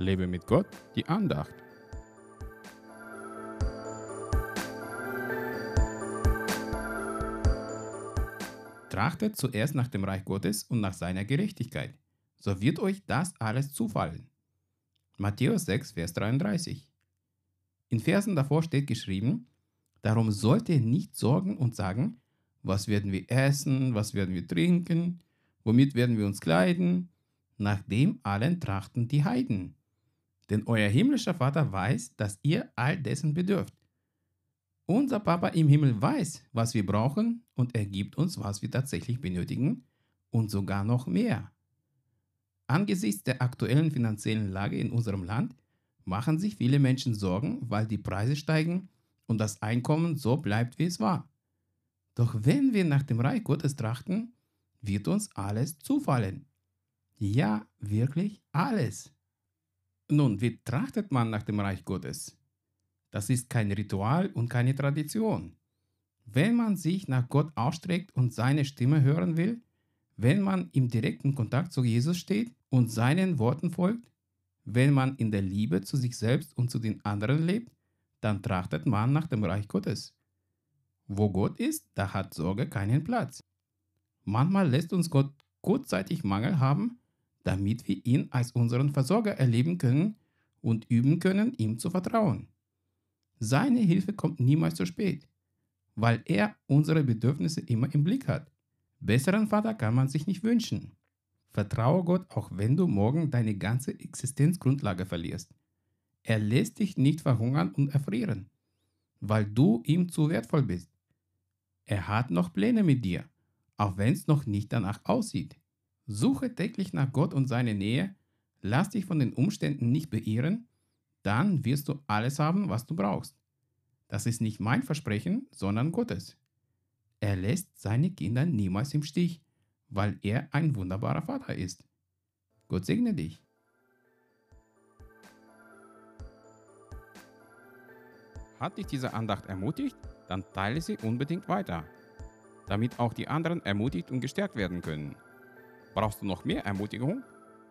Lebe mit Gott, die Andacht. Trachtet zuerst nach dem Reich Gottes und nach seiner Gerechtigkeit, so wird euch das alles zufallen. Matthäus 6, Vers 33. In Versen davor steht geschrieben, darum sollt ihr nicht sorgen und sagen, was werden wir essen, was werden wir trinken, womit werden wir uns kleiden, nach dem allen trachten die Heiden. Denn euer himmlischer Vater weiß, dass ihr all dessen bedürft. Unser Papa im Himmel weiß, was wir brauchen und er gibt uns, was wir tatsächlich benötigen und sogar noch mehr. Angesichts der aktuellen finanziellen Lage in unserem Land machen sich viele Menschen Sorgen, weil die Preise steigen und das Einkommen so bleibt, wie es war. Doch wenn wir nach dem Reich Gottes trachten, wird uns alles zufallen. Ja, wirklich alles. Nun, wie trachtet man nach dem Reich Gottes? Das ist kein Ritual und keine Tradition. Wenn man sich nach Gott ausstreckt und seine Stimme hören will, wenn man im direkten Kontakt zu Jesus steht und seinen Worten folgt, wenn man in der Liebe zu sich selbst und zu den anderen lebt, dann trachtet man nach dem Reich Gottes. Wo Gott ist, da hat Sorge keinen Platz. Manchmal lässt uns Gott kurzzeitig Mangel haben, damit wir ihn als unseren Versorger erleben können und üben können, ihm zu vertrauen. Seine Hilfe kommt niemals zu spät, weil er unsere Bedürfnisse immer im Blick hat. Besseren Vater kann man sich nicht wünschen. Vertraue Gott, auch wenn du morgen deine ganze Existenzgrundlage verlierst. Er lässt dich nicht verhungern und erfrieren, weil du ihm zu wertvoll bist. Er hat noch Pläne mit dir, auch wenn es noch nicht danach aussieht. Suche täglich nach Gott und seine Nähe, lass dich von den Umständen nicht beirren, dann wirst du alles haben, was du brauchst. Das ist nicht mein Versprechen, sondern Gottes. Er lässt seine Kinder niemals im Stich, weil er ein wunderbarer Vater ist. Gott segne dich. Hat dich diese Andacht ermutigt? Dann teile sie unbedingt weiter, damit auch die anderen ermutigt und gestärkt werden können. Brauchst du noch mehr Ermutigung?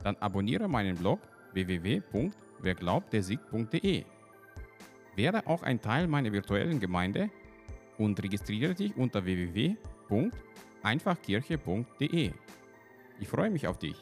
Dann abonniere meinen Blog www.werglaubtdersieg.de. Werde auch ein Teil meiner virtuellen Gemeinde und registriere dich unter www.einfachkirche.de. Ich freue mich auf dich.